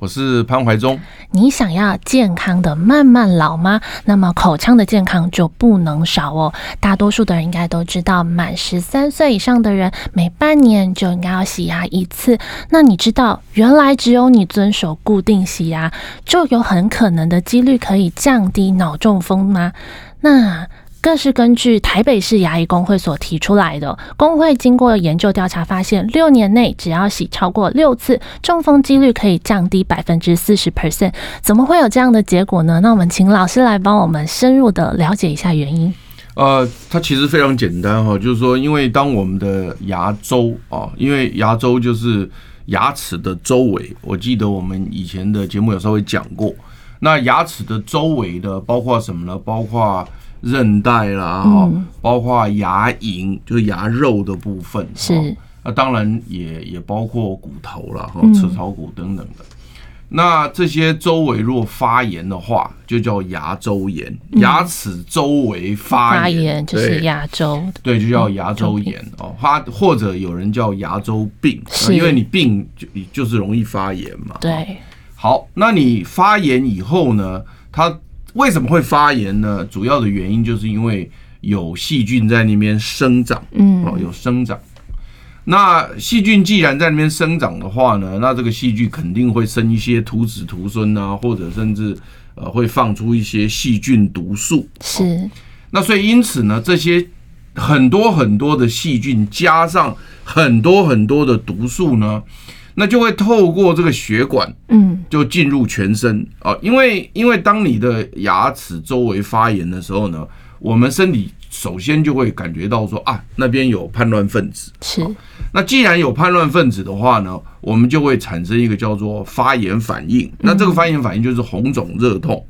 我是潘怀忠。你想要健康的慢慢老吗？那么口腔的健康就不能少哦。大多数的人应该都知道，满十三岁以上的人每半年就应该要洗牙一次。那你知道，原来只有你遵守固定洗牙，就有很可能的几率可以降低脑中风吗？那更是根据台北市牙医工会所提出来的，工会经过研究调查发现，六年内只要洗超过六次，中风几率可以降低百分之四十 percent。怎么会有这样的结果呢？那我们请老师来帮我们深入的了解一下原因。呃，它其实非常简单哈，就是说，因为当我们的牙周啊，因为牙周就是牙齿的周围，我记得我们以前的节目有稍微讲过，那牙齿的周围的包括什么呢？包括韧带啦，哈，包括牙龈，就是牙肉的部分，是。那当然也也包括骨头了，哈，齿槽骨等等的。那这些周围如果发炎的话，就叫牙周炎。牙齿周围发炎就是牙周，对，就叫牙周炎哦。它或者有人叫牙周病，因为你病就就是容易发炎嘛。对。好，那你发炎以后呢，它。为什么会发炎呢？主要的原因就是因为有细菌在那边生长，嗯，哦，有生长。那细菌既然在那边生长的话呢，那这个细菌肯定会生一些徒子徒孙啊，或者甚至呃会放出一些细菌毒素。是。那所以因此呢，这些很多很多的细菌加上很多很多的毒素呢。那就会透过这个血管，嗯，就进入全身啊。因为因为当你的牙齿周围发炎的时候呢，我们身体首先就会感觉到说啊，那边有叛乱分子。是。那既然有叛乱分子的话呢，我们就会产生一个叫做发炎反应。那这个发炎反应就是红肿热痛。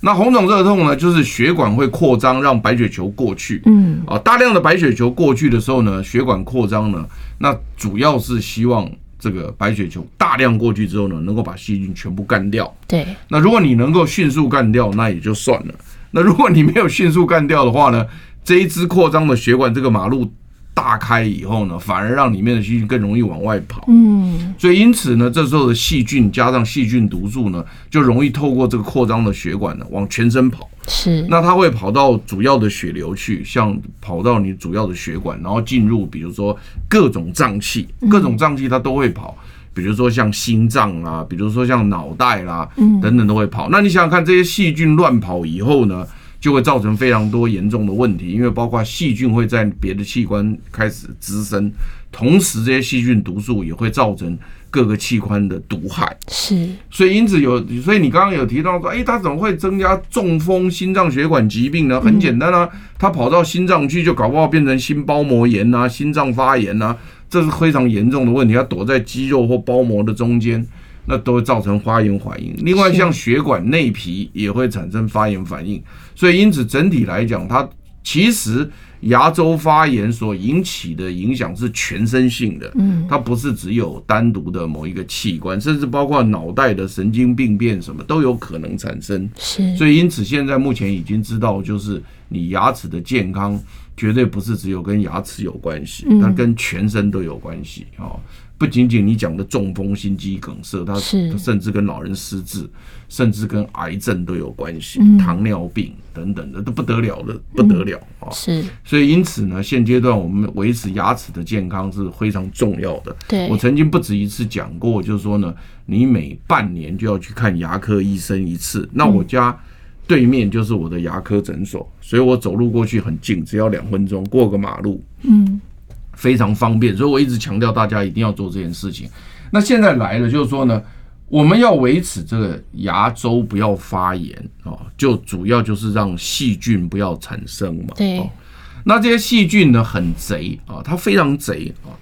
那红肿热痛呢，就是血管会扩张，让白血球过去。嗯。啊，大量的白血球过去的时候呢，血管扩张呢，那主要是希望。这个白血球大量过去之后呢，能够把细菌全部干掉。对。那如果你能够迅速干掉，那也就算了。那如果你没有迅速干掉的话呢，这一支扩张的血管，这个马路大开以后呢，反而让里面的细菌更容易往外跑。嗯。所以因此呢，这时候的细菌加上细菌毒素呢，就容易透过这个扩张的血管呢，往全身跑。是。那它会跑到主要的血流去，像跑到你主要的血管，然后进入，比如说各种脏器，各种脏器它都会跑。比如说像心脏啊，比如说像脑袋啦，等等都会跑。那你想想看，这些细菌乱跑以后呢，就会造成非常多严重的问题，因为包括细菌会在别的器官开始滋生，同时这些细菌毒素也会造成各个器官的毒害。是，所以因此有，所以你刚刚有提到说，哎，它怎么会增加中风、心脏血管疾病呢？很简单啊，它跑到心脏去，就搞不好变成心包膜炎啊，心脏发炎啊，这是非常严重的问题。它躲在肌肉或包膜的中间。那都会造成发炎反应。另外，像血管内皮也会产生发炎反应。所以，因此整体来讲，它其实牙周发炎所引起的影响是全身性的。嗯，它不是只有单独的某一个器官，甚至包括脑袋的神经病变什么都有可能产生。是。所以，因此现在目前已经知道，就是你牙齿的健康绝对不是只有跟牙齿有关系，它跟全身都有关系啊。不仅仅你讲的中风、心肌梗塞，它甚至跟老人失智，甚至跟癌症都有关系，嗯、糖尿病等等的都不得了的，不得了啊！嗯、是，所以因此呢，现阶段我们维持牙齿的健康是非常重要的。对，我曾经不止一次讲过，就是说呢，你每半年就要去看牙科医生一次。那我家对面就是我的牙科诊所，所以我走路过去很近，只要两分钟，过个马路。嗯。非常方便，所以我一直强调大家一定要做这件事情。那现在来了，就是说呢，我们要维持这个牙周不要发炎啊，就主要就是让细菌不要产生嘛。对。那这些细菌呢，很贼啊，它非常贼啊。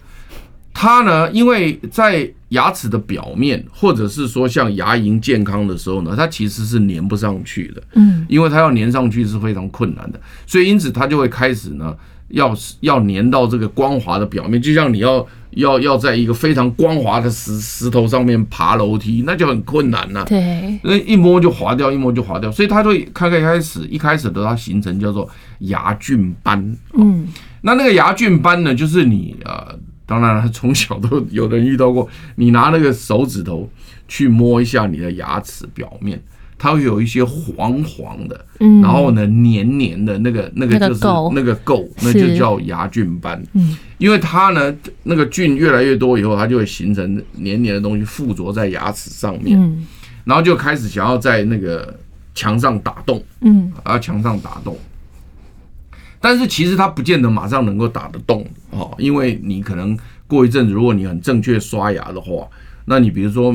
它呢，因为在牙齿的表面，或者是说像牙龈健康的时候呢，它其实是粘不上去的，嗯，因为它要粘上去是非常困难的，所以因此它就会开始呢，要要粘到这个光滑的表面，就像你要要要在一个非常光滑的石石头上面爬楼梯，那就很困难呐，对，那一摸就滑掉，一摸就滑掉，所以它会开开开始一开始的它形成叫做牙菌斑，嗯，那那个牙菌斑呢，就是你呃。当然了，从小都有人遇到过。你拿那个手指头去摸一下你的牙齿表面，它会有一些黄黄的，然后呢黏黏的，那个那个就是那个垢，那就叫牙菌斑。嗯。因为它呢那个菌越来越多以后，它就会形成黏黏的东西附着在牙齿上面，然后就开始想要在那个墙上打洞，嗯，啊墙上打洞。但是其实它不见得马上能够打得动哦，因为你可能过一阵子，如果你很正确刷牙的话，那你比如说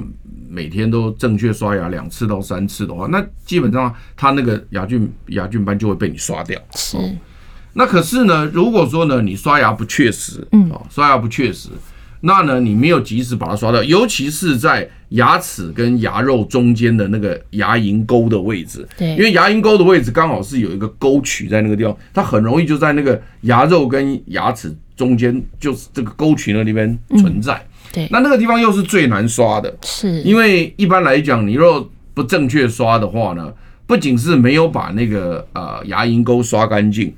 每天都正确刷牙两次到三次的话，那基本上它那个牙菌牙菌斑就会被你刷掉。是。那可是呢，如果说呢你刷牙不确实，嗯，刷牙不确实。那呢，你没有及时把它刷掉，尤其是在牙齿跟牙肉中间的那个牙龈沟的位置，对，因为牙龈沟的位置刚好是有一个沟渠在那个地方，它很容易就在那个牙肉跟牙齿中间，就是这个沟渠那里边存在。对，那那个地方又是最难刷的，是因为一般来讲，你若不正确刷的话呢，不仅是没有把那个呃牙龈沟刷干净。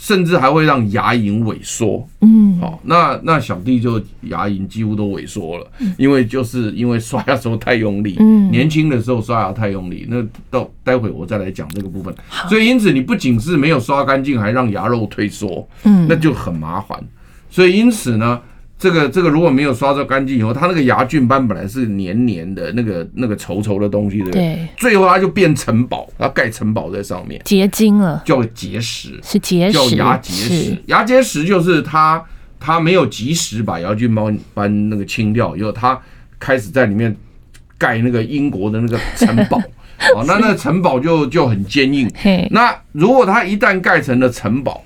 甚至还会让牙龈萎缩，嗯，好，那那小弟就牙龈几乎都萎缩了，因为就是因为刷牙时候太用力，嗯，年轻的时候刷牙太用力，那到待会我再来讲这个部分。所以因此你不仅是没有刷干净，还让牙肉退缩，嗯，那就很麻烦。所以因此呢。这个这个如果没有刷得干净以后，它那个牙菌斑本来是黏黏的，那个那个稠稠的东西，对不对？对。最后它就变城堡，它盖城堡在上面，结晶了，叫结石，是结石，叫牙结石。牙结石就是它它没有及时把牙菌斑斑那个清掉以后，它开始在里面盖那个英国的那个城堡，哦，那那个城堡就就很坚硬。那如果它一旦盖成了城堡，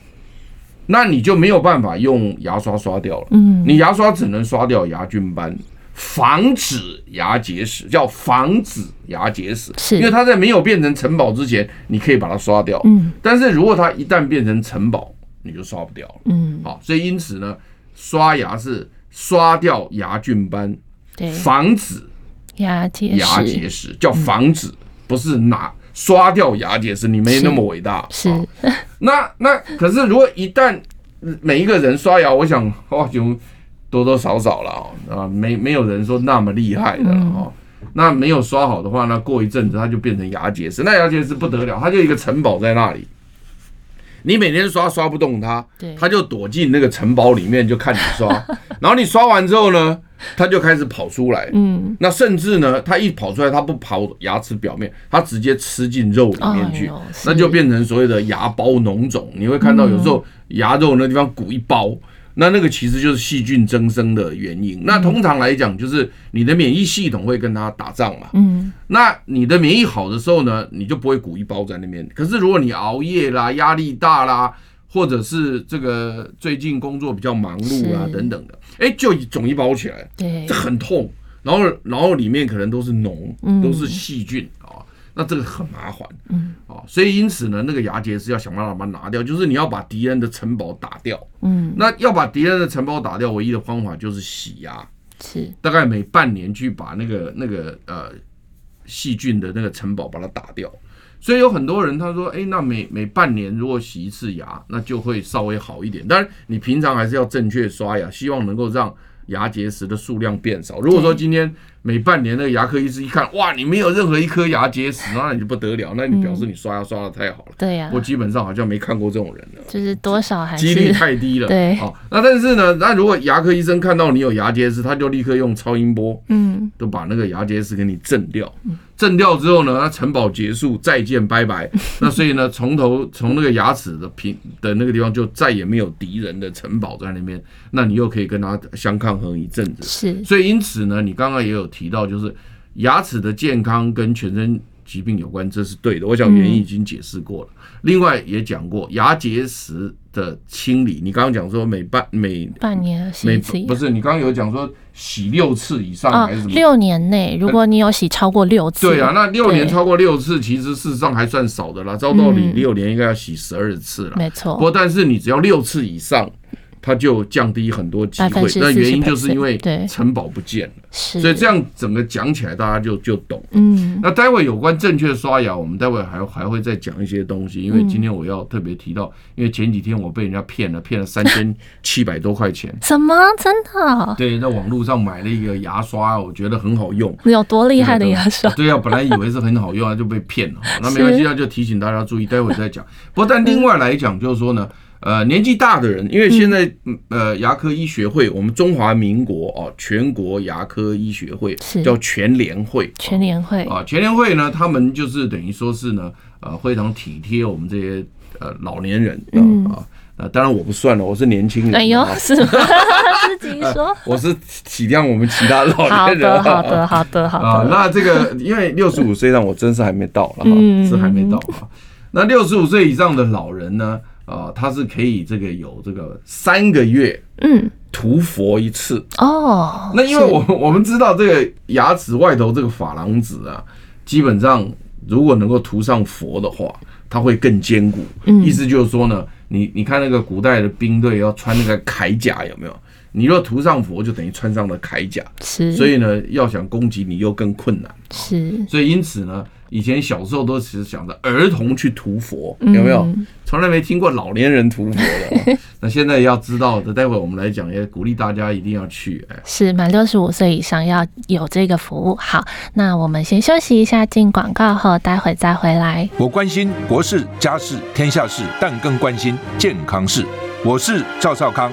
那你就没有办法用牙刷刷掉了。嗯，你牙刷只能刷掉牙菌斑，防止牙结石，叫防止牙结石。是，因为它在没有变成城堡之前，你可以把它刷掉。嗯，但是如果它一旦变成城堡，你就刷不掉了。嗯，好，所以因此呢，刷牙是刷掉牙菌斑，对，防止牙结石，牙结石叫防止，不是拿。刷掉牙结石，你没那么伟大。是，是那那可是，如果一旦每一个人刷牙，我想哇，就多多少少了啊，没没有人说那么厉害的哦。那没有刷好的话，那过一阵子它就变成牙结石，那牙结石不得了，它就一个城堡在那里。你每天刷刷不动它，它就躲进那个城堡里面就看你刷，然后你刷完之后呢，它就开始跑出来。嗯，那甚至呢，它一跑出来，它不跑牙齿表面，它直接吃进肉里面去，那就变成所谓的牙包脓肿。你会看到有时候牙肉那地方鼓一包。那那个其实就是细菌增生的原因。那通常来讲，就是你的免疫系统会跟它打仗嘛。嗯。那你的免疫好的时候呢，你就不会鼓一包在那边。可是如果你熬夜啦、压力大啦，或者是这个最近工作比较忙碌啊等等的，哎，就肿一包起来。对。这很痛，然后然后里面可能都是脓，都是细菌。那这个很麻烦，嗯，啊，所以因此呢，那个牙结石要想办法把它拿掉，就是你要把敌人的城堡打掉，嗯，那要把敌人的城堡打掉，唯一的方法就是洗牙，是，大概每半年去把那个那个呃细菌的那个城堡把它打掉，所以有很多人他说，哎，那每每半年如果洗一次牙，那就会稍微好一点，当然你平常还是要正确刷牙，希望能够让牙结石的数量变少。如果说今天每半年那个牙科医师一看，哇，你没有任何一颗牙结石，那你就不得了，那你表示你刷牙刷的太好了。对呀，我基本上好像没看过这种人了，就是多少还是几率太低了。对，好，那但是呢，那如果牙科医生看到你有牙结石，他就立刻用超音波，嗯，都把那个牙结石给你震掉。震掉之后呢，那城堡结束，再见，拜拜。那所以呢，从头从那个牙齿的平的那个地方就再也没有敌人的城堡在那边，那你又可以跟他相抗衡一阵子。是，所以因此呢，你刚刚也有提到，就是牙齿的健康跟全身疾病有关，这是对的。我想原因已经解释过了。嗯、另外也讲过牙结石的清理，你刚刚讲说每半每半年洗一次，不是？你刚刚有讲说洗六次以上还是什么？哦、六年内，如果你有洗超过六次，对啊，那六年超过六次，其实事实上还算少的啦。照道理六年应该要洗十二次了，没错。不过但是你只要六次以上。它就降低很多机会，那原因就是因为城堡不见了，所以这样整个讲起来大家就就懂。嗯，那待会有关正确刷牙，我们待会还还会再讲一些东西，因为今天我要特别提到，因为前几天我被人家骗了，骗了三千七百多块钱。什么？真的？对，在网络上买了一个牙刷，我觉得很好用。你有多厉害的牙刷？对啊，本来以为是很好用啊，就被骗了。那没关系，那就提醒大家注意，待会再讲。不过但另外来讲，就是说呢。呃，年纪大的人，因为现在呃，牙科医学会，我们中华民国哦，全国牙科医学会叫全联会，全联会啊，全联会呢，他们就是等于说是呢，呃，非常体贴我们这些呃老年人啊啊，当然我不算了，我是年轻人，哎呦，是吗？自己说，我是体谅我们其他老年人，好的，好的，好的，好的。那这个因为六十五岁上我真是还没到了哈，是还没到哈。那六十五岁以上的老人呢？啊，它是可以这个有这个三个月，嗯，涂佛一次哦。那因为我我们知道这个牙齿外头这个珐琅质啊，基本上如果能够涂上佛的话，它会更坚固。意思就是说呢，你你看那个古代的兵队要穿那个铠甲有没有？你若涂上佛，就等于穿上了铠甲。是，所以呢，要想攻击你又更困难。是，所以因此呢。以前小时候都只是想着儿童去涂佛，有没有？从来没听过老年人涂佛的。那现在要知道的，待会我们来讲，也鼓励大家一定要去。哎，是满六十五岁以上要有这个服务。好，那我们先休息一下，进广告后，待会再回来。我关心国事、家事、天下事，但更关心健康事。我是赵少康，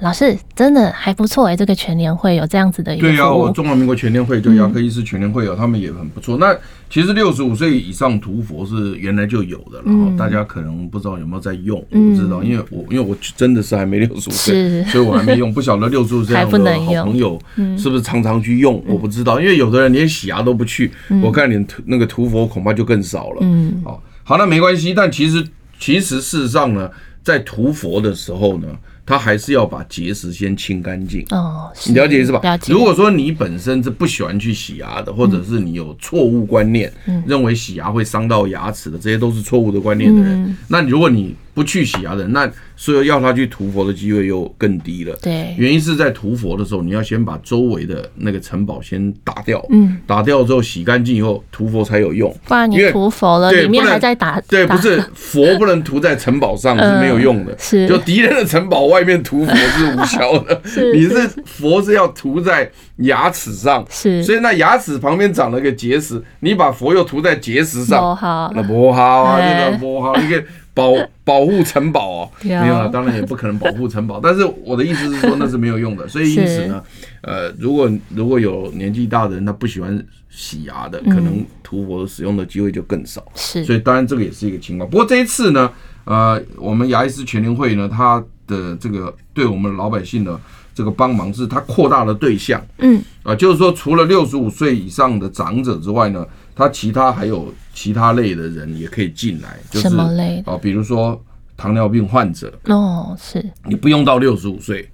老师真的还不错哎，这个全联会有这样子的一个。对啊，我中华民国全联会就牙科医师全联会有，他们也很不错。那其实六十五岁以上涂佛是原来就有的，然后大家可能不知道有没有在用，我不知道，因为我因为我真的是还没六十五岁，所以我还没用，不晓得六十五岁 的好朋友是不是常常去用，我不知道，因为有的人连洗牙都不去，我看你涂那个涂佛恐怕就更少了。嗯，好，好，那没关系，但其实其实事实上呢，在涂佛的时候呢。他还是要把结石先清干净哦，你了解是吧？了解。如果说你本身是不喜欢去洗牙的，或者是你有错误观念，认为洗牙会伤到牙齿的，这些都是错误的观念的人，那如果你不去洗牙的人，那所以要他去涂佛的机会又更低了。对，原因是在涂佛的时候，你要先把周围的那个城堡先打掉。嗯，打掉之后洗干净以后，涂佛才有用。不然你涂佛了，里面还在打。对，不是佛不能涂在城堡上 是没有用的。是，就敌人的城堡外面涂佛是无效的。是，你是佛是要涂在牙齿上。是，所以那牙齿旁边长了个结石，你把佛又涂在结石上，那不好啊，这个不好，你看。保 保护城堡哦，没有啊，当然也不可能保护城堡。但是我的意思是说，那是没有用的。所以因此呢，呃，如果如果有年纪大的人，他不喜欢洗牙的，可能涂氟使用的机会就更少。是，所以当然这个也是一个情况。不过这一次呢，呃，我们牙医师全联会呢，他的这个对我们老百姓的这个帮忙是，他扩大了对象。嗯，啊，就是说除了六十五岁以上的长者之外呢，他其他还有。其他类的人也可以进来，就是什么类？哦，比如说糖尿病患者哦，是你不用到六十五岁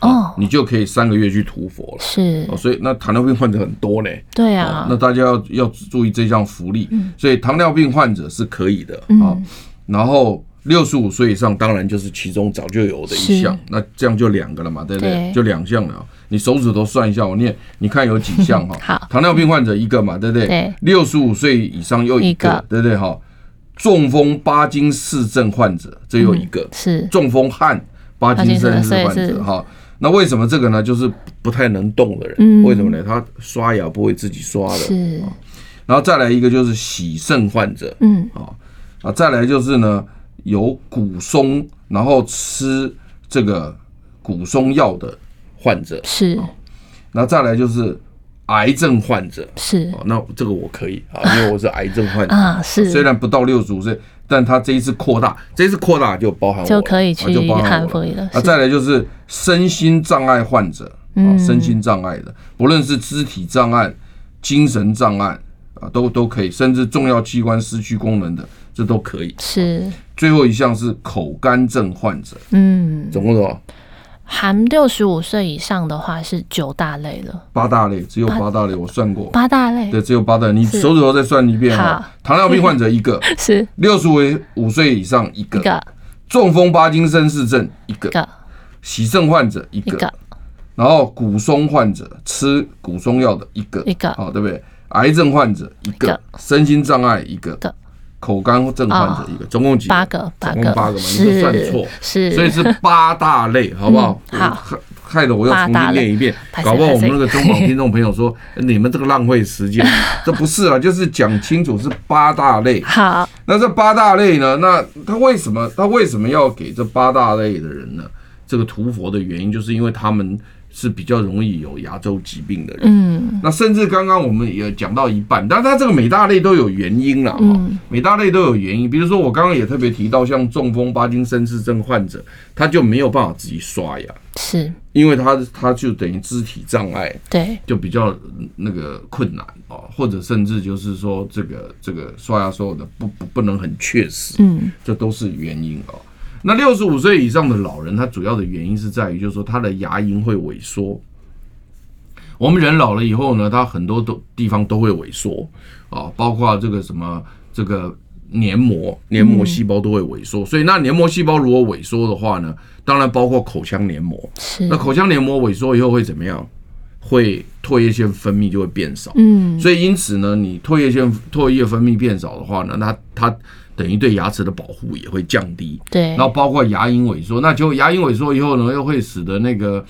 哦，你就可以三个月去涂佛了。是哦，所以那糖尿病患者很多嘞。对啊，那大家要要注意这项福利。所以糖尿病患者是可以的啊。然后六十五岁以上，当然就是其中早就有的一项。那这样就两个了嘛，对不对？就两项了。你手指头算一下，我念，你看有几项哈？好，糖尿病患者一个嘛，对不对？对。六十五岁以上又一个，对不对？哈，中风巴金氏症患者这又一个，是中风和巴金森氏患者哈。那为什么这个呢？就是不太能动的人，为什么呢？他刷牙不会自己刷的，是。然后再来一个就是洗肾患者，嗯，啊，啊，再来就是呢。有骨松，然后吃这个骨松药的患者。是，那再来就是癌症患者。是，那这个我可以啊，因为我是癌症患者。啊，是，虽然不到六十五岁，但他这一次扩大，这一次扩大就包含我就可以去汉服了。那再来就是身心障碍患者，啊，身心障碍的，不论是肢体障碍、精神障碍啊，都都可以，甚至重要器官失去功能的，这都可以。是。最后一项是口干症患者，嗯，总共多少？含六十五岁以上的话是九大类了，八大类只有八大类，我算过，八大类，对，只有八大类。你手指头再算一遍哈。糖尿病患者一个，是。六十五岁以上一个，中风帕金森氏症一个，喜症患者一个，然后骨松患者吃骨松药的一个，一个，好，对不对？癌症患者一个，身心障碍一个。口干症患者一个，总共几个？八个，八个，总共八个嘛，你就算错，是，所以是八大类，好不好？好，害得我又重新念一遍，搞不好我们那个中广听众朋友说，你们这个浪费时间，这不是啊，就是讲清楚是八大类。好，那这八大类呢？那他为什么他为什么要给这八大类的人呢？这个涂佛的原因，就是因为他们。是比较容易有牙周疾病的人，嗯，那甚至刚刚我们也讲到一半，但是它这个每大类都有原因了，嗯，每大类都有原因，比如说我刚刚也特别提到，像中风、帕金森氏症患者，他就没有办法自己刷牙，是，因为他他就等于肢体障碍，对，就比较那个困难哦，或者甚至就是说这个这个刷牙所有的不不不能很确实，嗯，这都是原因哦。那六十五岁以上的老人，他主要的原因是在于，就是说他的牙龈会萎缩。我们人老了以后呢，他很多都地方都会萎缩啊，包括这个什么这个黏膜、黏膜细胞都会萎缩。所以那黏膜细胞如果萎缩的话呢，当然包括口腔黏膜。那口腔黏膜萎缩以后会怎么样？会唾液腺分泌就会变少。嗯。所以因此呢，你唾液腺唾液分泌变少的话呢，那它。等于对牙齿的保护也会降低，对，然后包括牙龈萎缩，那就牙龈萎缩以后呢，又会使得那个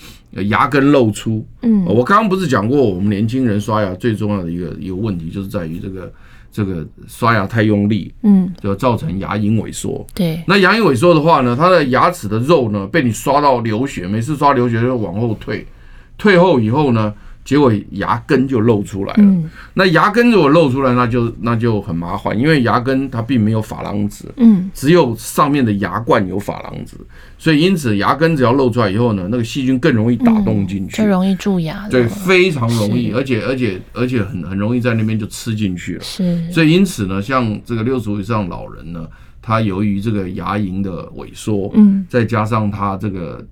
牙根露出。嗯，我刚刚不是讲过，我们年轻人刷牙最重要的一个一个问题，就是在于这个这个刷牙太用力，嗯，就造成牙龈萎缩。对，那牙龈萎缩的话呢，它的牙齿的肉呢，被你刷到流血，每次刷流血就往后退，退后以后呢。结果牙根就露出来了。那牙根如果露出来，那就那就很麻烦，因为牙根它并没有珐琅质，嗯，只有上面的牙冠有珐琅质，所以因此牙根只要露出来以后呢，那个细菌更容易打洞进去，就容易蛀牙。对，非常容易，而且而且而且很很容易在那边就吃进去了。是，所以因此呢，像这个六十岁以上老人呢，他由于这个牙龈的萎缩，嗯，再加上他这个。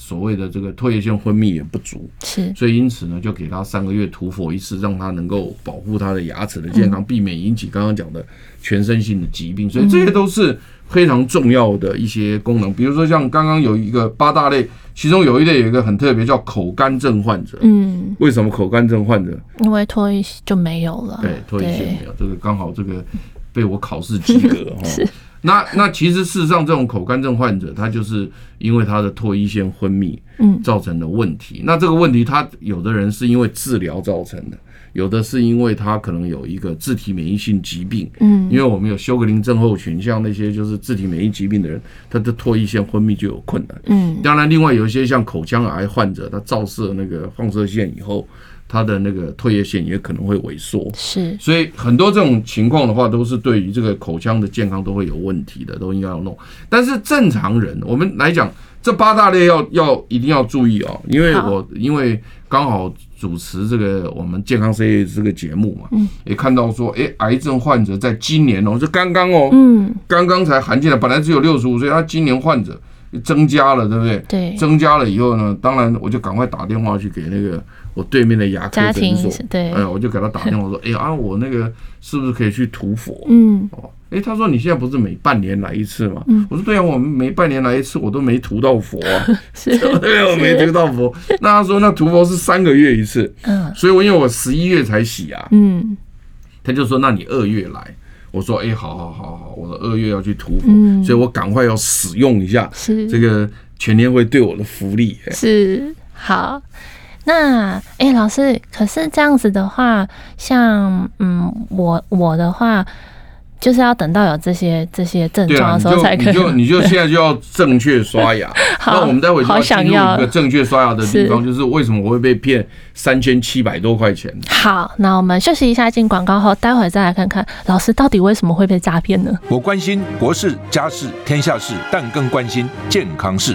所谓的这个唾液腺分泌也不足，是，所以因此呢，就给他三个月涂氟一次，让他能够保护他的牙齿的健康，避免引起刚刚讲的全身性的疾病。所以这些都是非常重要的一些功能。比如说像刚刚有一个八大类，其中有一类有一个很特别，叫口干症患者。嗯，为什么口干症患者？因为唾液就没有了。对，唾液腺没有，这个刚好这个被我考试及格哈。那那其实事实上，这种口干症患者，他就是因为他的唾液腺分泌，嗯，造成的问题。那这个问题，他有的人是因为治疗造成的，有的是因为他可能有一个自体免疫性疾病，嗯，因为我们有休格林症候群，像那些就是自体免疫疾病的人，他的唾液腺分泌就有困难，嗯。当然，另外有一些像口腔癌患者，他照射那个放射线以后。它的那个唾液腺也可能会萎缩，是，所以很多这种情况的话，都是对于这个口腔的健康都会有问题的，都应该要弄。但是正常人，我们来讲，这八大类要要一定要注意哦，因为我因为刚好主持这个我们健康 C 这个节目嘛，嗯，也看到说，哎，癌症患者在今年哦，就刚刚哦，嗯，刚刚才含进来，本来只有六十五岁，他今年患者增加了，对不对？对，增加了以后呢，当然我就赶快打电话去给那个。我对面的牙科诊所，对，哎，我就给他打电话说，哎呀，我那个是不是可以去涂佛？嗯，哦，哎，他说你现在不是每半年来一次吗？嗯，我说对啊，我们每半年来一次，我都没涂到佛啊，对，我没涂到佛。那他说那涂佛是三个月一次，嗯，所以我因为我十一月才洗啊，嗯，他就说那你二月来，我说哎，好好好好，我的二月要去涂佛，所以我赶快要使用一下，是这个全年会对我的福利，是好。那哎、欸，老师，可是这样子的话，像嗯，我我的话，就是要等到有这些这些症状的时候才可以。你就 你就现在就要正确刷牙。好那我们待会就进入想要一个正确刷牙的地方，就是为什么我会被骗三千七百多块钱？好，那我们休息一下，进广告后，待会再来看看老师到底为什么会被诈骗呢？我关心国事、家事、天下事，但更关心健康事。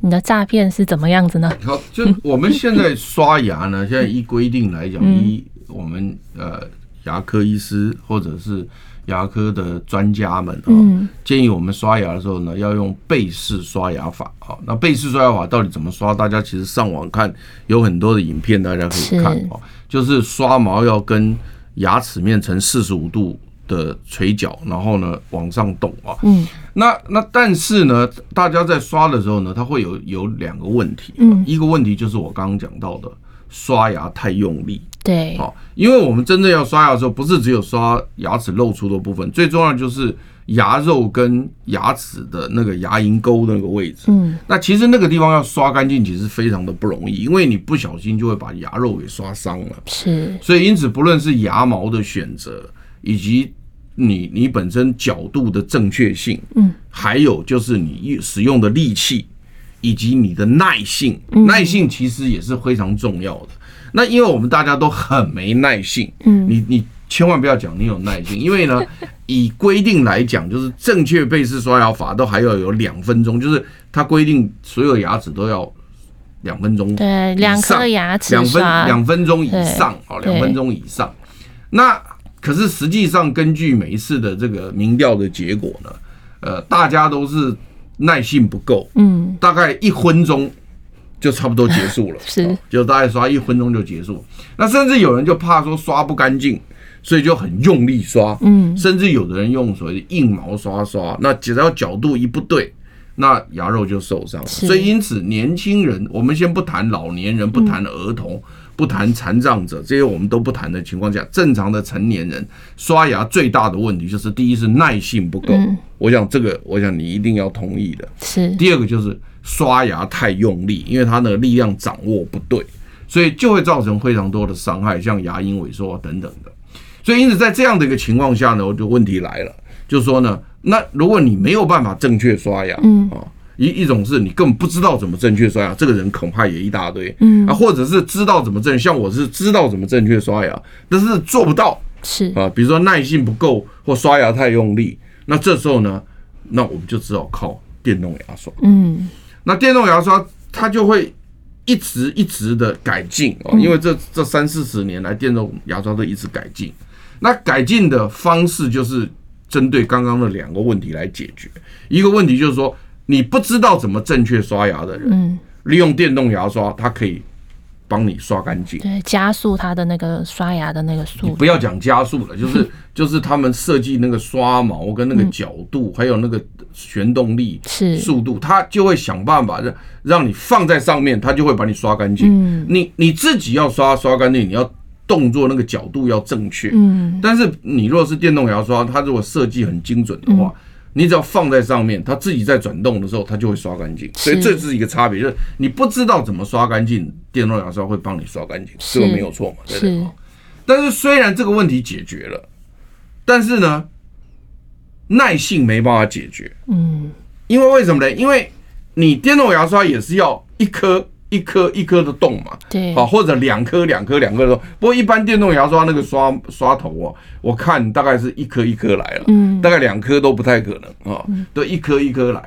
你的诈骗是怎么样子呢？好，就我们现在刷牙呢，现在依规定来讲，依我们呃牙科医师或者是牙科的专家们啊，建议我们刷牙的时候呢，要用背式刷牙法啊。那背式刷牙法到底怎么刷？大家其实上网看有很多的影片，大家可以看哦。就是刷毛要跟牙齿面呈四十五度的垂角，然后呢往上动啊。嗯。那那但是呢，大家在刷的时候呢，它会有有两个问题。嗯。一个问题就是我刚刚讲到的，刷牙太用力。对。好，因为我们真正要刷牙的时候，不是只有刷牙齿露出的部分，最重要的就是牙肉跟牙齿的那个牙龈沟的那个位置。嗯。那其实那个地方要刷干净，其实非常的不容易，因为你不小心就会把牙肉给刷伤了。是。所以因此，不论是牙毛的选择，以及你你本身角度的正确性，嗯，还有就是你使用的力气，以及你的耐性，耐性其实也是非常重要的。那因为我们大家都很没耐性，嗯，你你千万不要讲你有耐性，因为呢，以规定来讲，就是正确背式刷牙法都还要有两分钟，就是它规定所有牙齿都要两分钟，对，两颗牙齿两分两分钟以上啊，两分钟以上，那。可是实际上，根据每一次的这个民调的结果呢，呃，大家都是耐性不够，嗯，大概一分钟就差不多结束了，是，就大概刷一分钟就结束。那甚至有人就怕说刷不干净，所以就很用力刷，嗯，甚至有的人用所谓的硬毛刷刷，那只要角度一不对，那牙肉就受伤。所以因此，年轻人，我们先不谈老年人，不谈儿童。不谈残障者，这些我们都不谈的情况下，正常的成年人刷牙最大的问题就是，第一是耐性不够，嗯，我想这个，我想你一定要同意的。是。第二个就是刷牙太用力，因为它的力量掌握不对，所以就会造成非常多的伤害，像牙龈萎缩等等的。所以因此在这样的一个情况下呢，我就问题来了，就是说呢，那如果你没有办法正确刷牙，嗯啊。一一种是你根本不知道怎么正确刷牙，这个人恐怕也一大堆，嗯。啊，或者是知道怎么正，像我是知道怎么正确刷牙，但是做不到，是啊，比如说耐性不够或刷牙太用力，那这时候呢，那我们就只好靠电动牙刷，嗯，那电动牙刷它就会一直一直的改进啊，因为这这三四十年来电动牙刷都一直改进，那改进的方式就是针对刚刚的两个问题来解决，一个问题就是说。你不知道怎么正确刷牙的人，嗯，利用电动牙刷，它可以帮你刷干净，对，加速它的那个刷牙的那个速度。不要讲加速了，就是 就是他们设计那个刷毛跟那个角度，还有那个旋动力是速度，它就会想办法让让你放在上面，它就会把你刷干净。嗯，你你自己要刷刷干净，你要动作那个角度要正确。嗯，但是你如果是电动牙刷，它如果设计很精准的话。你只要放在上面，它自己在转动的时候，它就会刷干净。所以这是一个差别，就是你不知道怎么刷干净，电动牙刷会帮你刷干净，这个没有错嘛，对不对？但是虽然这个问题解决了，但是呢，耐性没办法解决。嗯，因为为什么呢？因为你电动牙刷也是要一颗。一颗一颗的动嘛，对，好，或者两颗两颗两颗的动。不过一般电动牙刷那个刷刷头啊，我看大概是一颗一颗来了，嗯，大概两颗都不太可能啊，都一颗一颗来。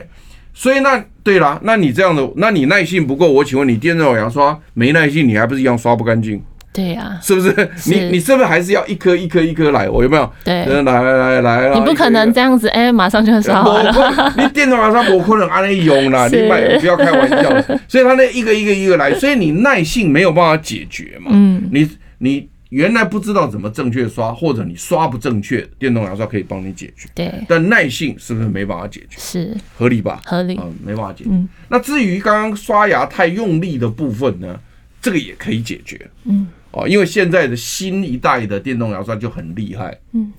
所以那对啦，那你这样的，那你耐性不够，我请问你电动牙刷没耐性，你还不是一样刷不干净？对呀，是不是？你你是不是还是要一颗一颗一颗来？我有没有？对，来来来来，你不可能这样子，哎，马上就刷完了。你电动牙刷不可能按那用啦，你买不要开玩笑。所以它那一个一个一个来，所以你耐性没有办法解决嘛。嗯，你你原来不知道怎么正确刷，或者你刷不正确，电动牙刷可以帮你解决。对，但耐性是不是没办法解决？是合理吧？合理，嗯，没办法解决。嗯，那至于刚刚刷牙太用力的部分呢，这个也可以解决。嗯，哦，因为现在的新一代的电动牙刷就很厉害。嗯。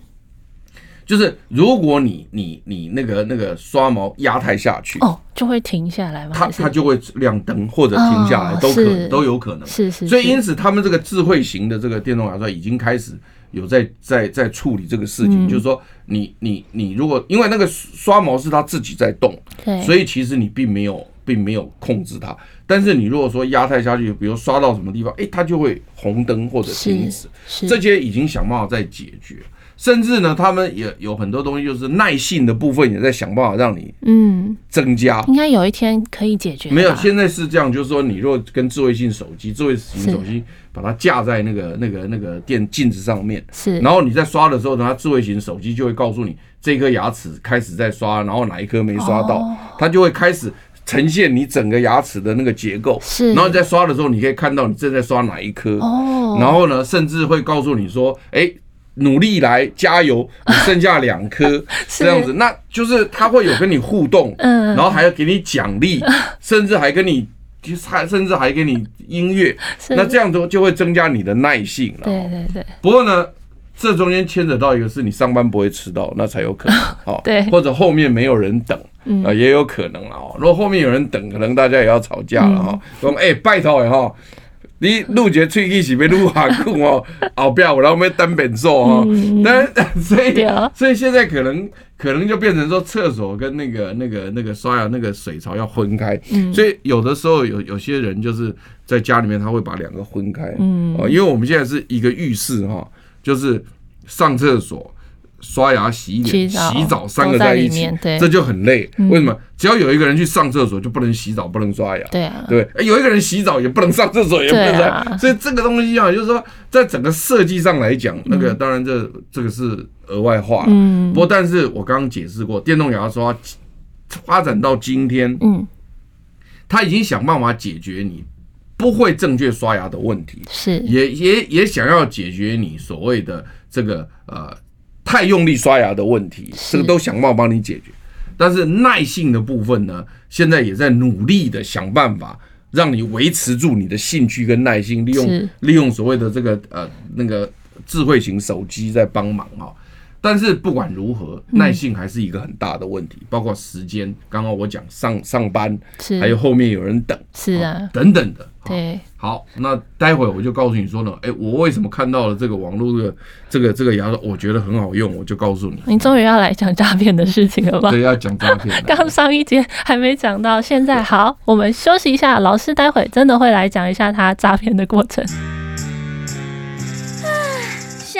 就是如果你你你那个那个刷毛压太下去哦，就会停下来吗？它它就会亮灯或者停下来，都可都有可能。是是。所以因此他们这个智慧型的这个电动牙刷已经开始有在在在处理这个事情，就是说你你你如果因为那个刷毛是它自己在动，对，所以其实你并没有并没有控制它。但是你如果说压太下去，比如刷到什么地方，哎，它就会红灯或者停止。这些已经想办法在解决。甚至呢，他们也有很多东西，就是耐性的部分也在想办法让你嗯增加。应该有一天可以解决。没有，现在是这样，就是说你如果跟智慧型手机、智慧型手机把它架在那个那个那个电镜子上面，是，然后你在刷的时候呢，它智慧型手机就会告诉你这颗牙齿开始在刷，然后哪一颗没刷到，它就会开始呈现你整个牙齿的那个结构。是，然后你在刷的时候，你可以看到你正在刷哪一颗。哦，然后呢，甚至会告诉你说，哎。努力来，加油！你剩下两颗，这样子，那就是他会有跟你互动，嗯，然后还要给你奖励，甚至还跟你，还甚至还给你音乐，那这样子就会增加你的耐性了。对对对。不过呢，这中间牵扯到一个是你上班不会迟到，那才有可能哦。对。或者后面没有人等，啊，也有可能了哦。如果后面有人等，可能大家也要吵架了哈。说，哎，拜托哎哈。你录节喙齿是要录下久哦，后边有人要等变数哈，但所以所以现在可能可能就变成说厕所跟那个那个那个刷牙那个水槽要分开，所以有的时候有有些人就是在家里面他会把两个分开，哦，因为我们现在是一个浴室哈，就是上厕所。刷牙、洗脸、洗澡三个在一起，这就很累。为什么？只要有一个人去上厕所，就不能洗澡，不能刷牙。对啊，对。有一个人洗澡也不能上厕所，也不能刷。所以这个东西啊，就是说，在整个设计上来讲，那个当然这这个是额外话。嗯。不过，但是我刚刚解释过，电动牙刷发展到今天，嗯，他已经想办法解决你不会正确刷牙的问题，是也也也想要解决你所谓的这个呃。太用力刷牙的问题，这个都想办法帮你解决。但是耐性的部分呢，现在也在努力的想办法，让你维持住你的兴趣跟耐心，利用利用所谓的这个呃那个智慧型手机在帮忙哈。但是不管如何，耐性还是一个很大的问题，包括时间。刚刚我讲上上班，还有后面有人等，是啊，等等的。对，好，那待会我就告诉你说呢，哎，我为什么看到了这个网络的这个这个牙刷，我觉得很好用，我就告诉你。你终于要来讲诈骗的事情了吧？对，要讲诈骗。刚上一节还没讲到，现在好，我们休息一下，老师待会真的会来讲一下他诈骗的过程。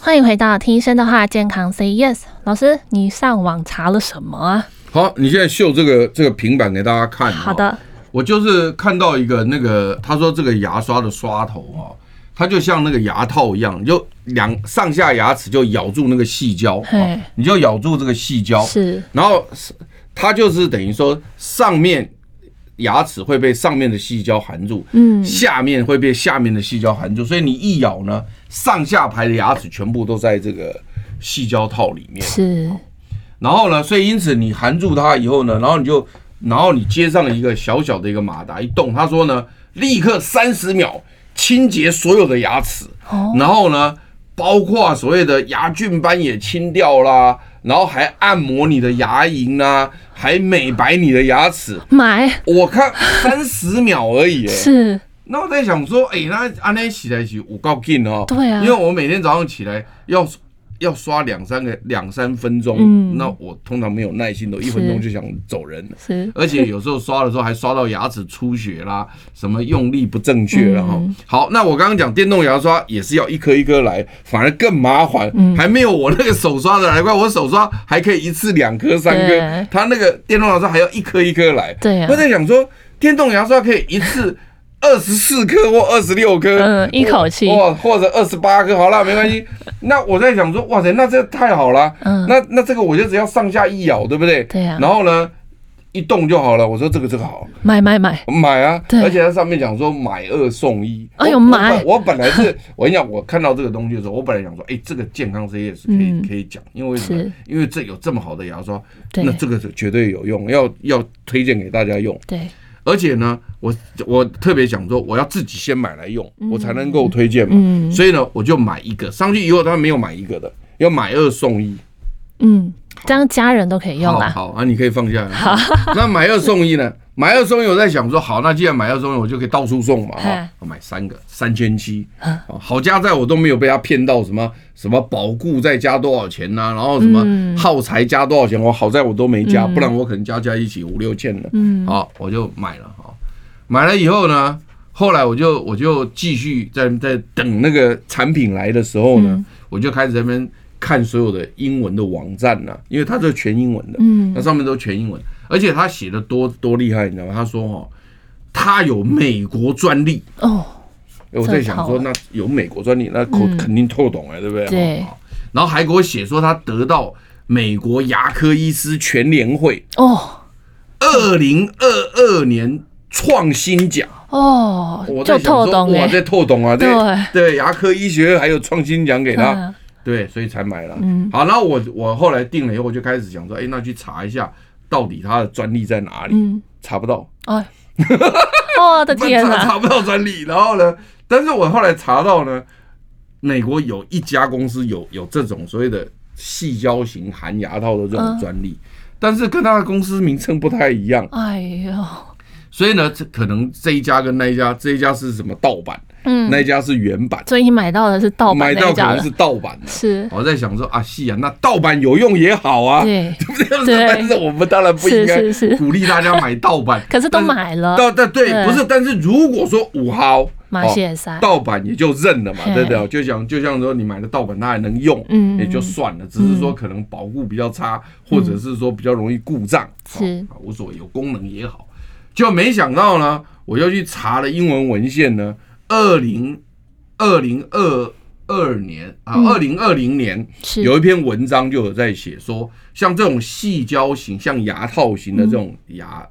欢迎回到听医生的话，健康 Say Yes。老师，你上网查了什么啊？好，你现在秀这个这个平板给大家看。好的，我就是看到一个那个，他说这个牙刷的刷头啊，它就像那个牙套一样，就两上下牙齿就咬住那个细胶，嘿你就咬住这个细胶，是，然后它就是等于说上面牙齿会被上面的细胶含住，嗯，下面会被下面的细胶含住，所以你一咬呢，上下排的牙齿全部都在这个。细胶套里面。是，然后呢，所以因此你含住它以后呢，然后你就，然后你接上一个小小的一个马达一动，他说呢，立刻三十秒清洁所有的牙齿，然后呢，包括所谓的牙菌斑也清掉啦，然后还按摩你的牙龈啊，还美白你的牙齿。买，我看三十秒而已，是。那我在想说，哎，那安内起来洗我够劲哦，对啊，因为我每天早上起来要。要刷两三个两三分钟，嗯，那我通常没有耐心，都一分钟就想走人。是，而且有时候刷的时候还刷到牙齿出血啦，什么用力不正确了哈。嗯、好，那我刚刚讲电动牙刷也是要一颗一颗来，反而更麻烦，嗯、还没有我那个手刷的来快。我手刷还可以一次两颗三颗，他那个电动牙刷还要一颗一颗来。对啊，我在想说，电动牙刷可以一次。二十四颗或二十六颗，嗯，一口气，哇，或者二十八颗，好了，没关系。那我在想说，哇塞，那这太好了，嗯，那那这个我就只要上下一咬，对不对？对呀。然后呢，一动就好了。我说这个这个好，买买买，买啊！而且它上面讲说买二送一，哎呦买！我本来是我跟你讲，我看到这个东西的时候，我本来想说，哎，这个健康这些是可以可以讲，因为为什么？因为这有这么好的牙刷，那这个是绝对有用，要要推荐给大家用。对。而且呢，我我特别想说，我要自己先买来用，我才能够推荐嘛。所以呢，我就买一个上去以后，他没有买一个的，要买二送一。嗯，这样家人都可以用啊。好啊，你可以放下来。好，那买二送一呢？买二送一，我在想说，好，那既然买二送一，我就可以到处送嘛。哈，我买三个，三千七。好家在我都没有被他骗到什么什么保固再加多少钱呐，然后什么耗材加多少钱，我好在我都没加，不然我可能加加一起五六千了。嗯，好，我就买了。哈，买了以后呢，后来我就我就继续在在等那个产品来的时候呢，我就开始在那边看所有的英文的网站呐，因为它是全英文的，嗯，那上面都全英文。而且他写的多多厉害，你知道吗？他说哦，他有美国专利哦。我在想说，那有美国专利，那口肯定透懂哎，对不对？对。然后还给我写说，他得到美国牙科医师全联会哦，二零二二年创新奖哦。我在想说，哇，这透懂啊！对对，牙科医学院还有创新奖给他，对，所以才买了。嗯。好，然后我我后来定了以后，我就开始想说，哎，那去查一下。到底它的专利在哪里？嗯，查不到。哎，我的天哪，查不到专利。然后呢？但是我后来查到呢，美国有一家公司有有这种所谓的细胶型含牙套的这种专利，但是跟它的公司名称不太一样。哎呦，所以呢，这可能这一家跟那一家，这一家是什么盗版？嗯，那一家是原版，所以你买到的是盗版，买到可能是盗版的。是，我在想说啊，是啊，那盗版有用也好啊，对，对 不对？但是我们当然不应该鼓励大家买盗版。可是都买了，盗但对，不是。但是如果说五号马谢三盗版也就认了嘛，对不对？就像就像说你买的盗版，它还能用，嗯，也就算了。只是说可能保护比较差，或者是说比较容易故障，是啊，无所谓，有功能也好。就没想到呢，我就去查了英文文献呢，二零。二零二二年啊，二零二零年有一篇文章就有在写说，像这种细胶型、像牙套型的这种牙，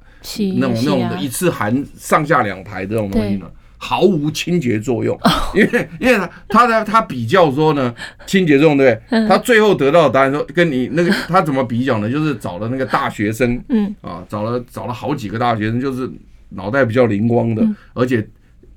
那种那种的一次含上下两排这种东西呢，毫无清洁作用。因为因为他他的他比较说呢，清洁作用对不对？他最后得到的答案说，跟你那个他怎么比较呢？就是找了那个大学生，嗯啊，找了找了好几个大学生，就是脑袋比较灵光的，而且。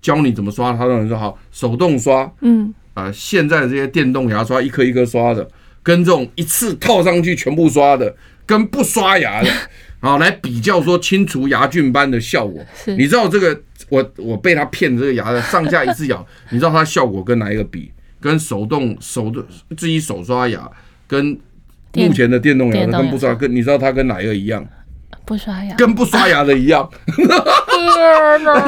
教你怎么刷，他让人说好手动刷，嗯，啊、呃，现在的这些电动牙刷一颗一颗刷的，跟这种一次套上去全部刷的，跟不刷牙的，啊，来比较说清除牙菌斑的效果。是你知道这个，我我被他骗这个牙的上下一次咬，你知道它效果跟哪一个比？跟手动手的自己手刷牙，跟目前的电动牙的跟不刷，跟你知道它跟哪一个一样？不刷牙，跟不刷牙的一样。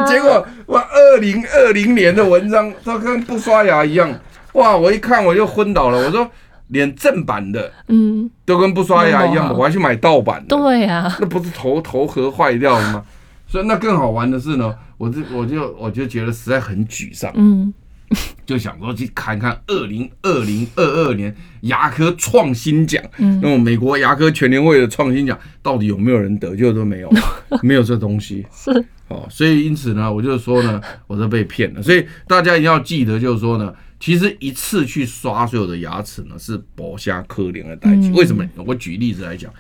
结果哇，二零二零年的文章，它跟不刷牙一样。哇，我一看我就昏倒了。我说，连正版的，嗯，都跟不刷牙一样，我还去买盗版的。对呀，那不是头头壳坏掉了吗？所以那更好玩的是呢，我就我就我就觉得实在很沮丧。嗯。就想说去看看二零二零二二年牙科创新奖，那种美国牙科全联会的创新奖到底有没有人得？就都没有，没有这东西。是哦，所以因此呢，我就说呢，我是被骗了。所以大家一定要记得，就是说呢，其实一次去刷所有的牙齿呢，是剥下可怜的代价。为什么？我举例子来讲，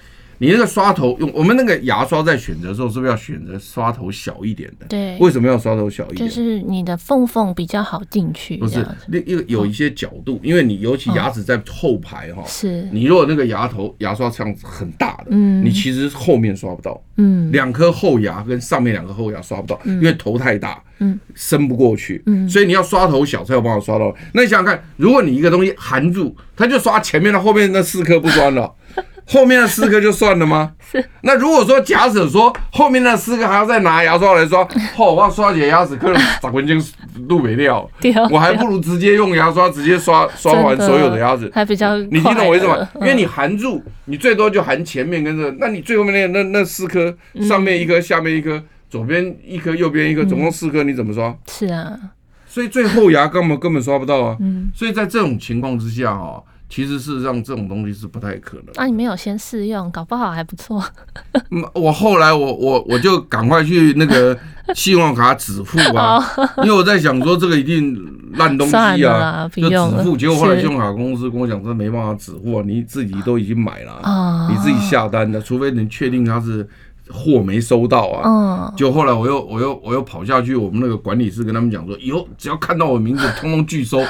你那个刷头用我们那个牙刷在选择的时候，是不是要选择刷头小一点的？对，为什么要刷头小一点？就是你的缝缝比较好进去。不是，那一个有一些角度，因为你尤其牙齿在后排哈，是你如果那个牙头牙刷这样子很大的，嗯，你其实后面刷不到，嗯，两颗后牙跟上面两颗后牙刷不到，因为头太大，嗯，伸不过去，嗯，所以你要刷头小才有办法刷到。那你想想看，如果你一个东西含住，它就刷前面的，后面那四颗不酸了。后面的四颗就算了吗？是。那如果说假设说后面那四颗还要再拿牙刷来刷，哦，我要刷起来牙齿可能十分钟录没掉，我还不如直接用牙刷直接刷刷完所有的牙齿，还比较。你听懂我意思吗？因为你含住，你最多就含前面跟这个，那你最后面那那那四颗，上面一颗，下面一颗，左边一颗，右边一颗，总共四颗，你怎么刷？是啊。所以最后牙根本根本刷不到啊。嗯。所以在这种情况之下哈。其实事实上，这种东西是不太可能。啊，你没有先试用，搞不好还不错。我后来我我我就赶快去那个 信用卡止付啊，因为我在想说这个一定烂东西啊，就止付。结果后来信用卡公司跟我讲，这没办法止付啊，你自己都已经买了，你自己下单的，除非你确定它是。货没收到啊，嗯，就后来我又我又我又跑下去，我们那个管理室跟他们讲说，以后只要看到我名字，通通拒收。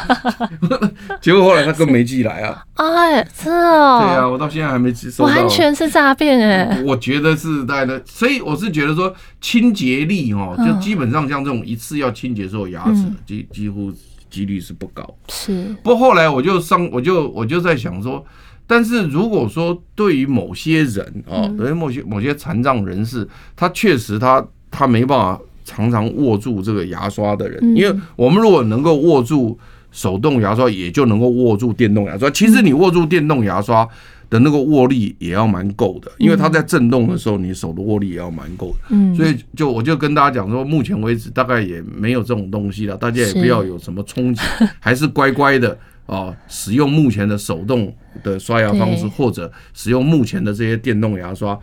结果后来他根本没寄来啊，哎，是哦，对啊，我到现在还没寄收到，完全是诈骗哎，我觉得是在的，所以我是觉得说清洁力哦，就基本上像这种一次要清洁所有牙齿，几几乎几率是不高，是。不过后来我就上，我就我就在想说。但是如果说对于某些人啊，对于某些某些残障人士，他确实他他没办法常常握住这个牙刷的人，因为我们如果能够握住手动牙刷，也就能够握住电动牙刷。其实你握住电动牙刷的那个握力也要蛮够的，因为它在震动的时候，你手的握力也要蛮够的。嗯，所以就我就跟大家讲说，目前为止大概也没有这种东西了，大家也不要有什么憧憬，还是乖乖的。啊，使用目前的手动的刷牙方式，或者使用目前的这些电动牙刷，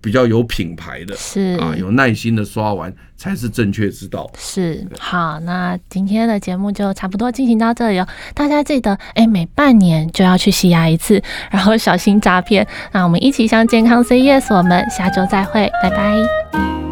比较有品牌的，是啊，有耐心的刷完才是正确之道。是好，那今天的节目就差不多进行到这里哦。大家记得，哎，每半年就要去洗牙一次，然后小心诈骗。那我们一起向健康 say yes，我们下周再会，拜拜。